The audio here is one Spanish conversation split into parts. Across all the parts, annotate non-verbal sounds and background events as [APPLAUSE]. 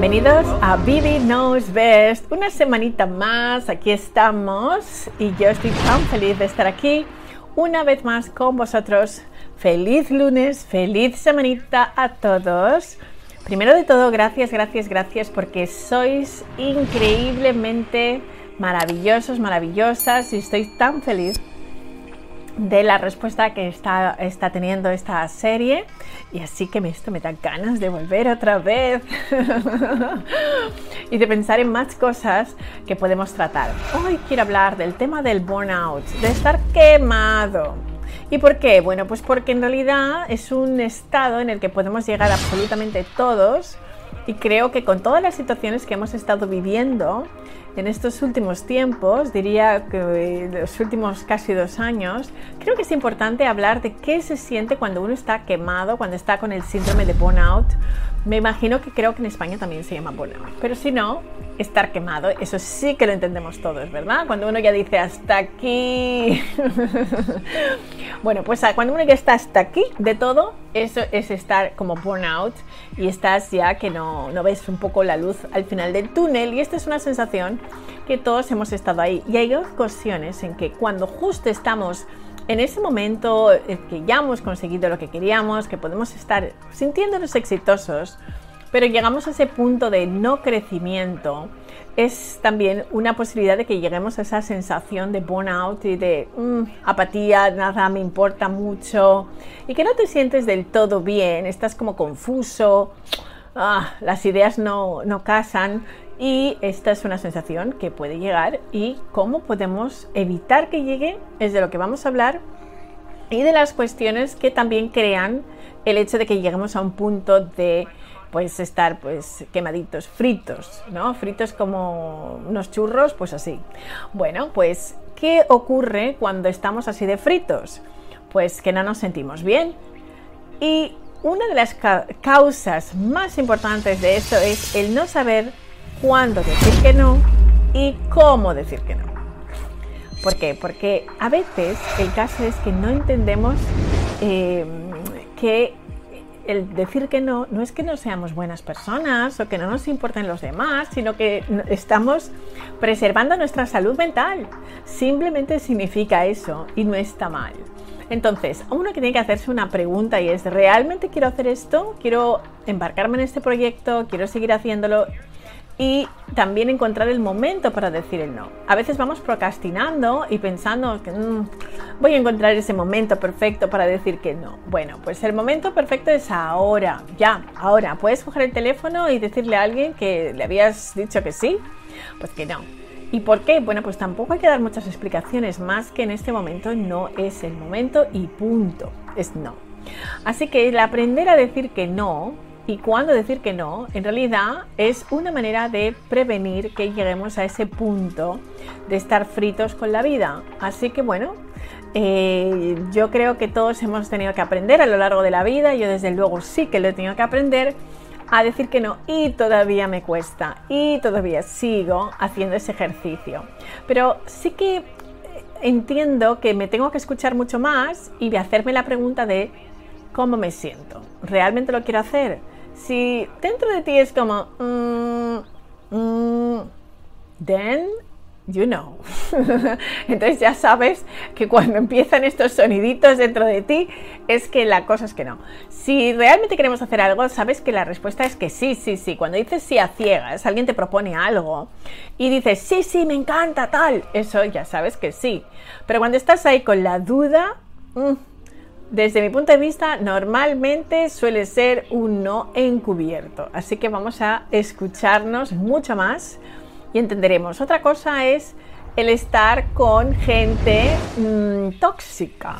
Bienvenidos a Vivi Knows Best. Una semanita más, aquí estamos y yo estoy tan feliz de estar aquí una vez más con vosotros. Feliz lunes, feliz semanita a todos. Primero de todo, gracias, gracias, gracias porque sois increíblemente maravillosos, maravillosas y estoy tan feliz de la respuesta que está, está teniendo esta serie y así que esto me da ganas de volver otra vez [LAUGHS] y de pensar en más cosas que podemos tratar. Hoy quiero hablar del tema del burnout, de estar quemado. ¿Y por qué? Bueno, pues porque en realidad es un estado en el que podemos llegar absolutamente todos y creo que con todas las situaciones que hemos estado viviendo en estos últimos tiempos, diría que los últimos casi dos años, creo que es importante hablar de qué se siente cuando uno está quemado, cuando está con el síndrome de burnout. Me imagino que creo que en España también se llama burnout, pero si no, estar quemado, eso sí que lo entendemos todos, ¿verdad? Cuando uno ya dice hasta aquí. [LAUGHS] bueno, pues ah, cuando uno ya está hasta aquí de todo, eso es estar como burnout y estás ya que no, no ves un poco la luz al final del túnel y esta es una sensación que todos hemos estado ahí. Y hay ocasiones en que cuando justo estamos en ese momento que ya hemos conseguido lo que queríamos, que podemos estar sintiéndonos exitosos, pero llegamos a ese punto de no crecimiento, es también una posibilidad de que lleguemos a esa sensación de burnout y de mm, apatía, nada me importa mucho, y que no te sientes del todo bien, estás como confuso, ah, las ideas no, no casan, y esta es una sensación que puede llegar y cómo podemos evitar que llegue es de lo que vamos a hablar y de las cuestiones que también crean el hecho de que lleguemos a un punto de pues estar pues quemaditos, fritos, ¿no? Fritos como unos churros, pues así. Bueno, pues ¿qué ocurre cuando estamos así de fritos? Pues que no nos sentimos bien. Y una de las causas más importantes de esto es el no saber cuándo decir que no y cómo decir que no. ¿Por qué? Porque a veces el caso es que no entendemos eh, que el decir que no no es que no seamos buenas personas o que no nos importen los demás, sino que estamos preservando nuestra salud mental. Simplemente significa eso y no está mal. Entonces, uno que tiene que hacerse una pregunta y es, ¿realmente quiero hacer esto? ¿Quiero embarcarme en este proyecto? ¿Quiero seguir haciéndolo? Y también encontrar el momento para decir el no. A veces vamos procrastinando y pensando que mm, voy a encontrar ese momento perfecto para decir que no. Bueno, pues el momento perfecto es ahora, ya, ahora. Puedes coger el teléfono y decirle a alguien que le habías dicho que sí, pues que no. ¿Y por qué? Bueno, pues tampoco hay que dar muchas explicaciones, más que en este momento no es el momento y punto, es no. Así que el aprender a decir que no y cuándo decir que no, en realidad es una manera de prevenir que lleguemos a ese punto de estar fritos con la vida. Así que bueno, eh, yo creo que todos hemos tenido que aprender a lo largo de la vida, yo desde luego sí que lo he tenido que aprender a decir que no y todavía me cuesta y todavía sigo haciendo ese ejercicio. Pero sí que entiendo que me tengo que escuchar mucho más y de hacerme la pregunta de cómo me siento. ¿Realmente lo quiero hacer? Si dentro de ti es como, mm, mm, then you know. [LAUGHS] Entonces ya sabes que cuando empiezan estos soniditos dentro de ti es que la cosa es que no. Si realmente queremos hacer algo, sabes que la respuesta es que sí, sí, sí. Cuando dices sí a ciegas, alguien te propone algo y dices sí, sí, me encanta tal, eso ya sabes que sí. Pero cuando estás ahí con la duda, mm, desde mi punto de vista, normalmente suele ser un no encubierto. Así que vamos a escucharnos mucho más y entenderemos. Otra cosa es el estar con gente mm, tóxica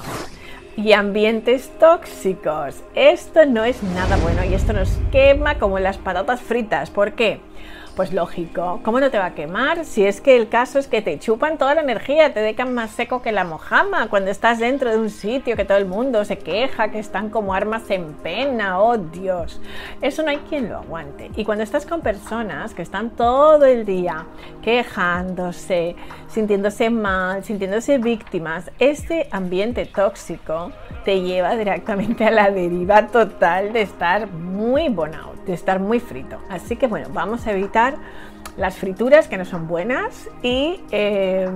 y ambientes tóxicos. Esto no es nada bueno y esto nos quema como las patatas fritas. ¿Por qué? Pues lógico, ¿cómo no te va a quemar? Si es que el caso es que te chupan toda la energía, te dejan más seco que la mojama cuando estás dentro de un sitio que todo el mundo se queja, que están como armas en pena, oh Dios. Eso no hay quien lo aguante. Y cuando estás con personas que están todo el día quejándose, sintiéndose mal, sintiéndose víctimas, este ambiente tóxico te lleva directamente a la deriva total de estar muy burnout. De estar muy frito. Así que bueno, vamos a evitar las frituras que no son buenas y em,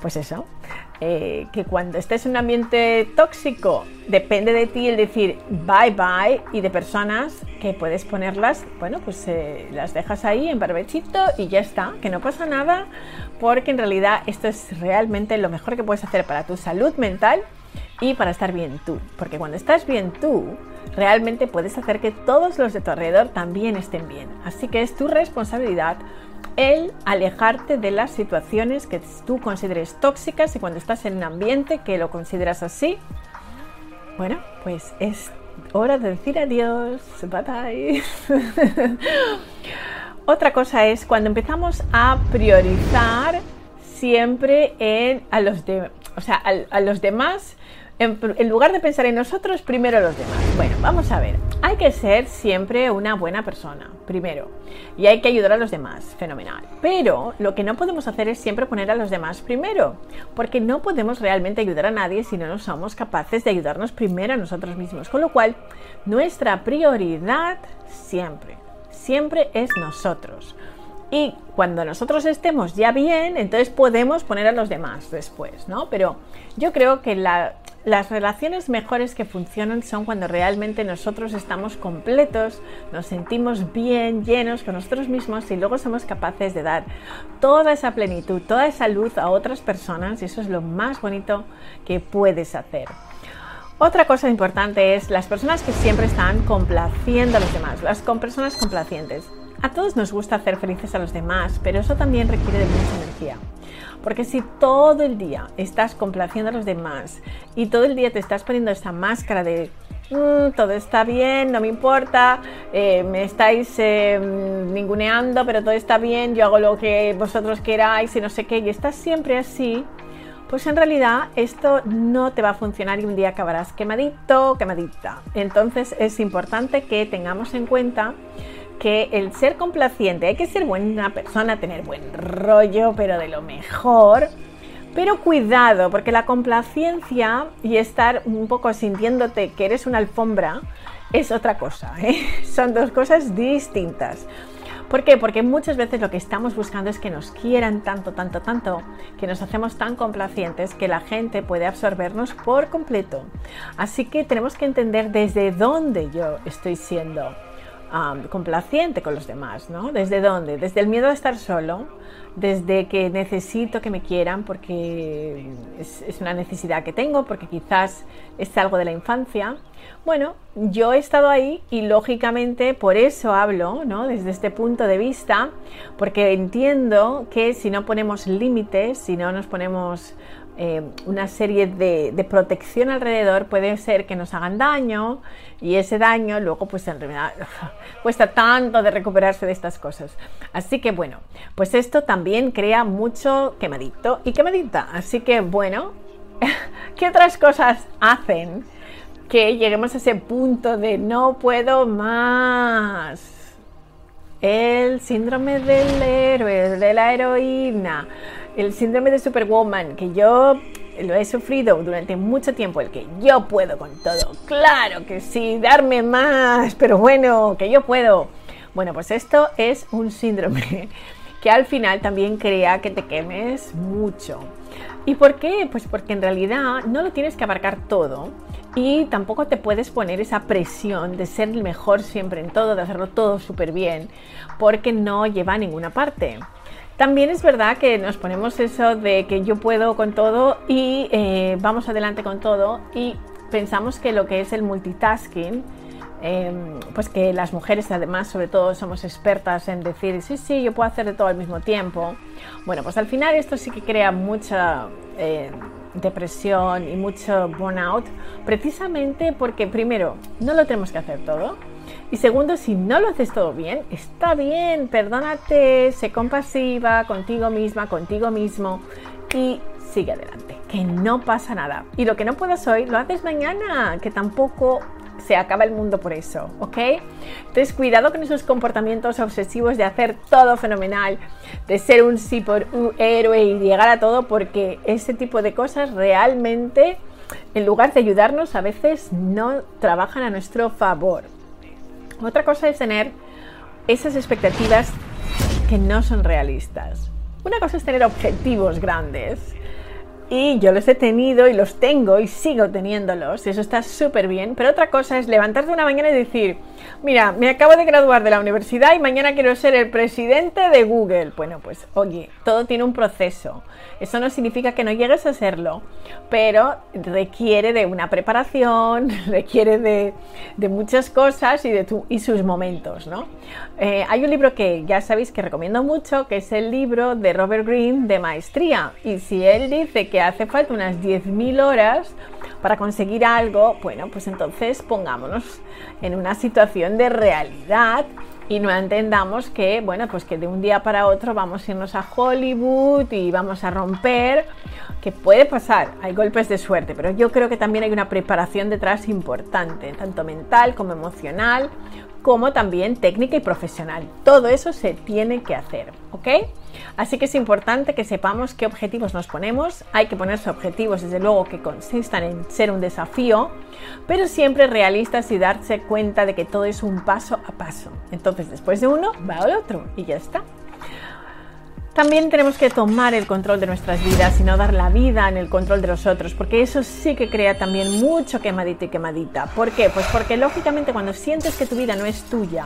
pues eso, eh, que cuando estés en un ambiente tóxico depende de ti el decir bye bye y de personas que puedes ponerlas, bueno, pues eh, las dejas ahí en barbechito y ya está, que no pasa nada porque en realidad esto es realmente lo mejor que puedes hacer para tu salud mental y para estar bien tú, porque cuando estás bien tú, realmente puedes hacer que todos los de tu alrededor también estén bien. Así que es tu responsabilidad el alejarte de las situaciones que tú consideres tóxicas y cuando estás en un ambiente que lo consideras así, bueno, pues es hora de decir adiós, bye bye. [LAUGHS] Otra cosa es cuando empezamos a priorizar siempre en, a, los de, o sea, a los demás en, lugar de pensar en nosotros, primero los demás. Bueno, vamos a ver. Hay que ser siempre una buena persona, primero. Y hay que ayudar a los demás, fenomenal. Pero lo que no podemos hacer es siempre poner a los demás primero. Porque no podemos realmente ayudar a nadie si no nos somos capaces de ayudarnos primero a nosotros mismos. Con lo cual, nuestra prioridad siempre, siempre es nosotros. Y cuando nosotros estemos ya bien, entonces podemos poner a los demás después, ¿no? Pero yo creo que la, las relaciones mejores que funcionan son cuando realmente nosotros estamos completos, nos sentimos bien, llenos con nosotros mismos y luego somos capaces de dar toda esa plenitud, toda esa luz a otras personas y eso es lo más bonito que puedes hacer. Otra cosa importante es las personas que siempre están complaciendo a los demás, las con personas complacientes. A todos nos gusta hacer felices a los demás, pero eso también requiere de mucha energía. Porque si todo el día estás complaciendo a los demás y todo el día te estás poniendo esta máscara de mm, todo está bien, no me importa, eh, me estáis eh, ninguneando, pero todo está bien, yo hago lo que vosotros queráis y no sé qué, y estás siempre así, pues en realidad esto no te va a funcionar y un día acabarás quemadito, quemadita. Entonces es importante que tengamos en cuenta que el ser complaciente, hay que ser buena persona, tener buen rollo, pero de lo mejor. Pero cuidado, porque la complacencia y estar un poco sintiéndote que eres una alfombra es otra cosa. ¿eh? [LAUGHS] Son dos cosas distintas. ¿Por qué? Porque muchas veces lo que estamos buscando es que nos quieran tanto, tanto, tanto, que nos hacemos tan complacientes que la gente puede absorbernos por completo. Así que tenemos que entender desde dónde yo estoy siendo complaciente con los demás, ¿no? ¿Desde dónde? Desde el miedo a estar solo, desde que necesito que me quieran porque es, es, una necesidad que tengo, porque quizás es algo de la infancia. Bueno, yo he estado ahí y lógicamente por eso hablo, ¿no? Desde este punto de vista, porque entiendo que si no ponemos límites, si no nos ponemos eh, una serie de, protección alrededor puede ser que nos hagan daño y ese daño luego pues en realidad [LAUGHS] cuesta tanto de recuperarse de estas cosas. Así que bueno, pues esto también crea mucho quemadito y quemadita. Así que bueno, [LAUGHS] ¿qué otras cosas hacen que lleguemos a ese punto de no puedo más? El síndrome del héroe, de la heroína el síndrome de Superwoman, que yo lo he sufrido durante mucho tiempo, el que yo puedo con todo. Claro que sí, darme más, pero bueno, que yo puedo. Bueno, pues esto es un síndrome [LAUGHS] que al final también crea que te quemes mucho. ¿Y por qué? Pues porque en realidad no lo tienes que abarcar todo y tampoco te puedes poner esa presión de ser el mejor siempre en todo, de hacerlo todo súper bien, porque no lleva a ninguna parte. También es verdad que nos ponemos eso de que yo puedo con todo y eh, vamos adelante con todo y pensamos que lo que es el multitasking, em, pues que las mujeres además sobre todo somos expertas en decir, sí, sí, yo puedo hacer de todo al mismo tiempo. Bueno, pues al final esto sí que crea mucha eh, depresión y mucho burnout, precisamente porque primero, no lo tenemos que hacer todo. Y segundo, si no lo haces todo bien, está bien, perdónate, sé compasiva contigo misma, contigo mismo y sigue adelante, que no pasa nada. Y lo que no puedas hoy, lo haces mañana, que tampoco se acaba el mundo por eso, ¿ok? Entonces, cuidado con esos comportamientos obsesivos de hacer todo fenomenal, de ser un super héroe y llegar a todo, porque ese tipo de cosas realmente, en lugar de ayudarnos, a veces no trabajan a nuestro favor. Otra cosa es tener esas expectativas que no son realistas. Una cosa es tener objetivos grandes y yo los he tenido y los tengo y sigo teniéndolos. Eso está súper bien. Pero otra cosa es levantarte una mañana y decir, mira, me acabo de graduar de la universidad y mañana quiero ser el presidente de Google. Bueno, pues oye, todo tiene un proceso. Eso no significa que no llegues a serlo, pero requiere de una preparación, [LAUGHS] requiere de, muchas cosas y de sus momentos, ¿no? Eh, hay un libro que ya sabéis que recomiendo mucho, que es el libro de Robert Greene de maestría. Y si él dice que hace falta unas 10.000 horas para conseguir algo, bueno, pues entonces pongámonos en una situación de realidad y no entendamos que, bueno, pues que de un día para otro vamos a irnos a Hollywood y vamos a romper, que puede pasar, hay golpes de suerte, pero yo creo que también hay una preparación detrás importante, tanto mental como emocional, como también técnica y profesional. Todo eso se tiene que hacer, ¿ok? Así que es importante que sepamos qué objetivos nos ponemos. Hay que ponerse objetivos, desde luego, que consistan en ser un desafío, pero siempre realistas y darse cuenta de que todo es un paso a paso. Entonces, después de uno, va al otro y ya está. También tenemos que tomar el control de nuestras vidas y no dar la vida en el control de los otros, porque eso sí que crea también mucho quemadita y quemadita. ¿Por qué? Pues porque lógicamente cuando sientes que tu vida no es tuya,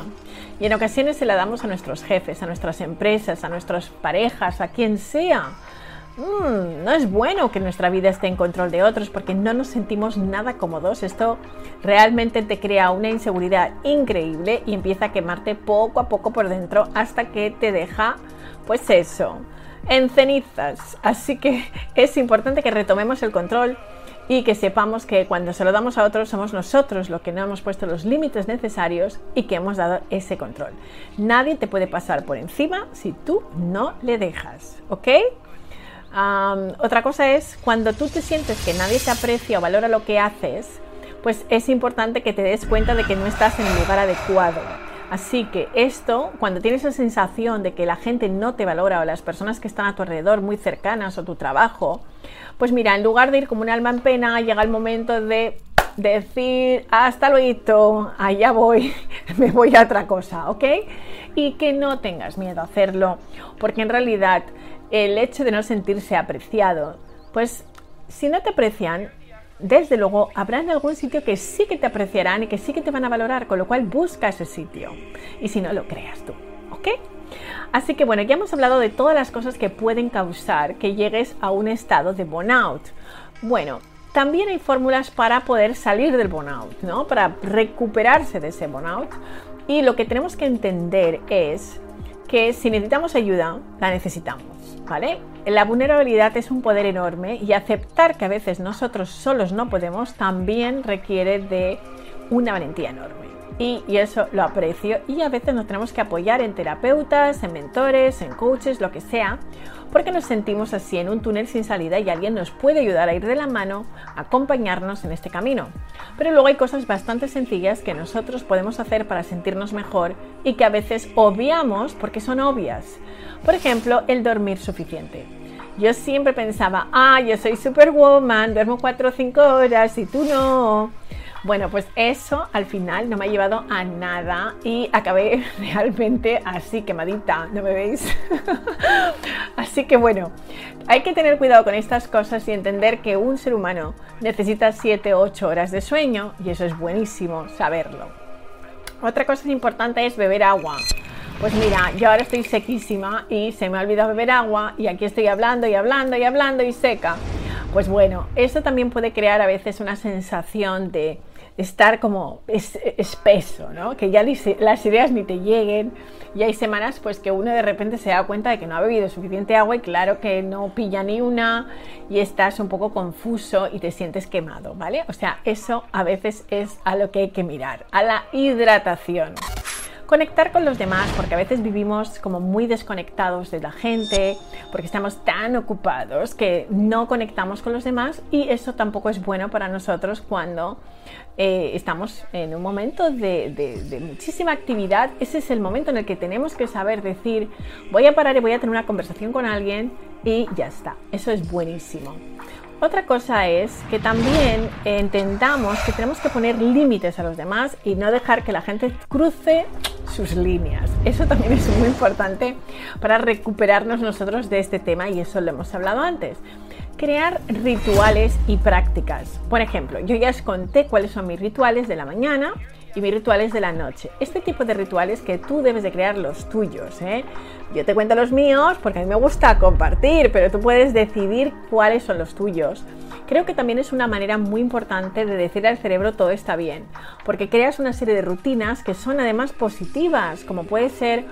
y en ocasiones se la damos a nuestros jefes, a nuestras empresas, a nuestras parejas, a quien sea, mm, no es bueno que nuestra vida esté en control de otros porque no nos sentimos nada cómodos. Esto realmente te crea una inseguridad increíble y empieza a quemarte poco a poco por dentro hasta que te deja pues eso, en cenizas. Así que [LAUGHS] es importante que retomemos el control y que sepamos que cuando se lo damos a otros somos nosotros los que no hemos puesto los límites necesarios y que hemos dado ese control. Nadie te puede pasar por encima si tú no le dejas, ¿ok? otra cosa es cuando tú te sientes que nadie te aprecia o valora lo que haces, pues es importante que te des cuenta de que no estás en el lugar adecuado Así que esto, cuando tienes la sensación de que la gente no te valora o las personas que están a tu alrededor muy cercanas o tu trabajo, pues mira, en lugar de ir como un alma en pena, llega el momento de decir hasta luego, allá voy, [LAUGHS] me voy a otra cosa, ¿ok? Y que no tengas miedo a hacerlo, porque en realidad el hecho de no sentirse apreciado, pues si no te aprecian, desde luego habrá en algún sitio que sí que te apreciarán y que sí que te van a valorar, con lo cual busca ese sitio. Y si no, lo creas tú, ¿ok? Así que bueno, ya hemos hablado de todas las cosas que pueden causar que llegues a un estado de burnout. Bueno, también hay fórmulas para poder salir del burnout, ¿no? Para recuperarse de ese burnout. Y lo que tenemos que entender es que si necesitamos ayuda, la necesitamos, ¿vale? La vulnerabilidad es un poder enorme y aceptar que a veces nosotros solos no podemos también requiere de una valentía enorme. Y, y, eso lo aprecio y a veces nos tenemos que apoyar en terapeutas, en mentores, en coaches, lo que sea, porque nos sentimos así en un túnel sin salida y alguien nos puede ayudar a ir de la mano, acompañarnos en este camino. Pero luego hay cosas bastante sencillas que nosotros podemos hacer para sentirnos mejor y que a veces obviamos porque son obvias. Por ejemplo, el dormir suficiente. Yo siempre pensaba, ah, yo soy superwoman, duermo 4 o 5 horas y tú no. Bueno, pues eso al final no me ha llevado a nada y acabé [LAUGHS] realmente así quemadita, ¿no me veis? [LAUGHS] así que bueno, hay que tener cuidado con estas cosas y entender que un ser humano necesita 7 o 8 horas de sueño y eso es buenísimo saberlo. Otra cosa importante es beber agua. Pues mira, yo ahora estoy sequísima y se me ha olvidado beber agua y aquí estoy hablando y hablando y hablando y seca. Pues bueno, eso también puede crear a veces una sensación de estar como espeso, ¿no? Que ya las ideas ni te lleguen. Y hay semanas pues que uno de repente se da cuenta de que no ha bebido suficiente agua y claro que no pilla ni una y estás un poco confuso y te sientes quemado, ¿vale? O sea, eso a veces es a lo que hay que mirar, a la hidratación. Conectar con los demás, porque a veces vivimos como muy desconectados de la gente, porque estamos tan ocupados que no conectamos con los demás y eso tampoco es bueno para nosotros cuando eh, estamos en un momento de, de, muchísima actividad. Ese es el momento en el que tenemos que saber decir, voy a parar y voy a tener una conversación con alguien y ya está. Eso es buenísimo. Otra cosa es que también entendamos que tenemos que poner límites a los demás y no dejar que la gente cruce sus líneas. Eso también es muy importante para recuperarnos nosotros de este tema y eso lo hemos hablado antes. Crear rituales y prácticas. Por ejemplo, yo ya os conté cuáles son mis rituales de la mañana y mis rituales de la noche. Este tipo de rituales que tú debes de crear los tuyos. ¿eh? Yo te cuento los míos porque a mí me gusta compartir, pero tú puedes decidir cuáles son los tuyos. Creo que también es una manera muy importante de decir al cerebro todo está bien, porque creas una serie de rutinas que son además positivas, como puede ser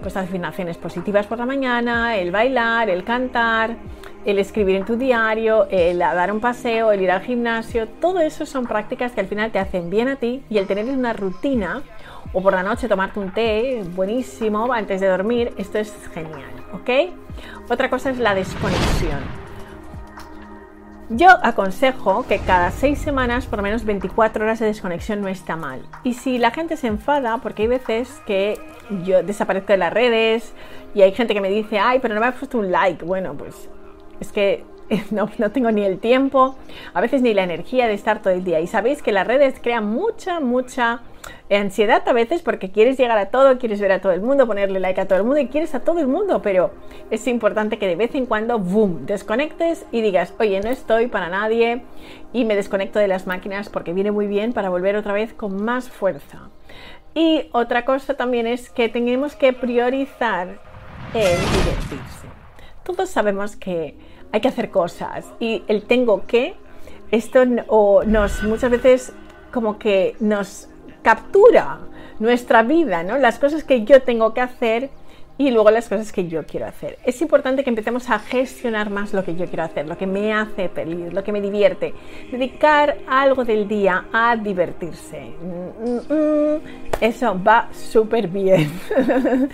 pues afirmaciones positivas por la mañana, el bailar, el cantar, el escribir en tu diario, el dar un paseo, el ir al gimnasio, todo eso son prácticas que al final te hacen bien a ti y el tener una rutina o por la noche tomarte un té buenísimo antes de dormir, esto es genial, ¿ok? Otra cosa es la desconexión. Yo aconsejo que cada seis semanas, por lo menos 24 horas de desconexión no está mal. Y si la gente se enfada, porque hay veces que yo desaparezco de las redes y hay gente que me dice, ay, pero no me has puesto un like. Bueno, pues es que [LAUGHS] no, no, tengo ni el tiempo, a veces ni la energía de estar todo el día. Y sabéis que las redes crean mucha, mucha ansiedad a veces porque quieres llegar a todo, quieres ver a todo el mundo, ponerle like a todo el mundo y quieres a todo el mundo, pero es importante que de vez en cuando, boom, desconectes y digas, oye, no estoy para nadie y me desconecto de las máquinas porque viene muy bien para volver otra vez con más fuerza. Y otra cosa también es que tenemos que priorizar el divertirse. Todos sabemos que hay que hacer cosas y el tengo que, esto o nos muchas veces como que nos captura nuestra vida, ¿no? Las cosas que yo tengo que hacer y luego las cosas que yo quiero hacer. Es importante que empecemos a gestionar más lo que yo quiero hacer, lo que me hace feliz, lo que me divierte. Dedicar algo del día a divertirse. Mm, mm, mm. Eso va súper bien. [LAUGHS]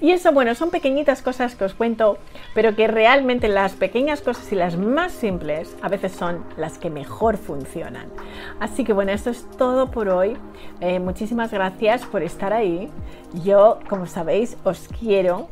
y eso, bueno, son pequeñitas cosas que os cuento, pero que realmente las pequeñas cosas y las más simples a veces son las que mejor funcionan. Así que bueno, esto es todo por hoy. Eh, muchísimas gracias por estar ahí. Yo, como sabéis, os quiero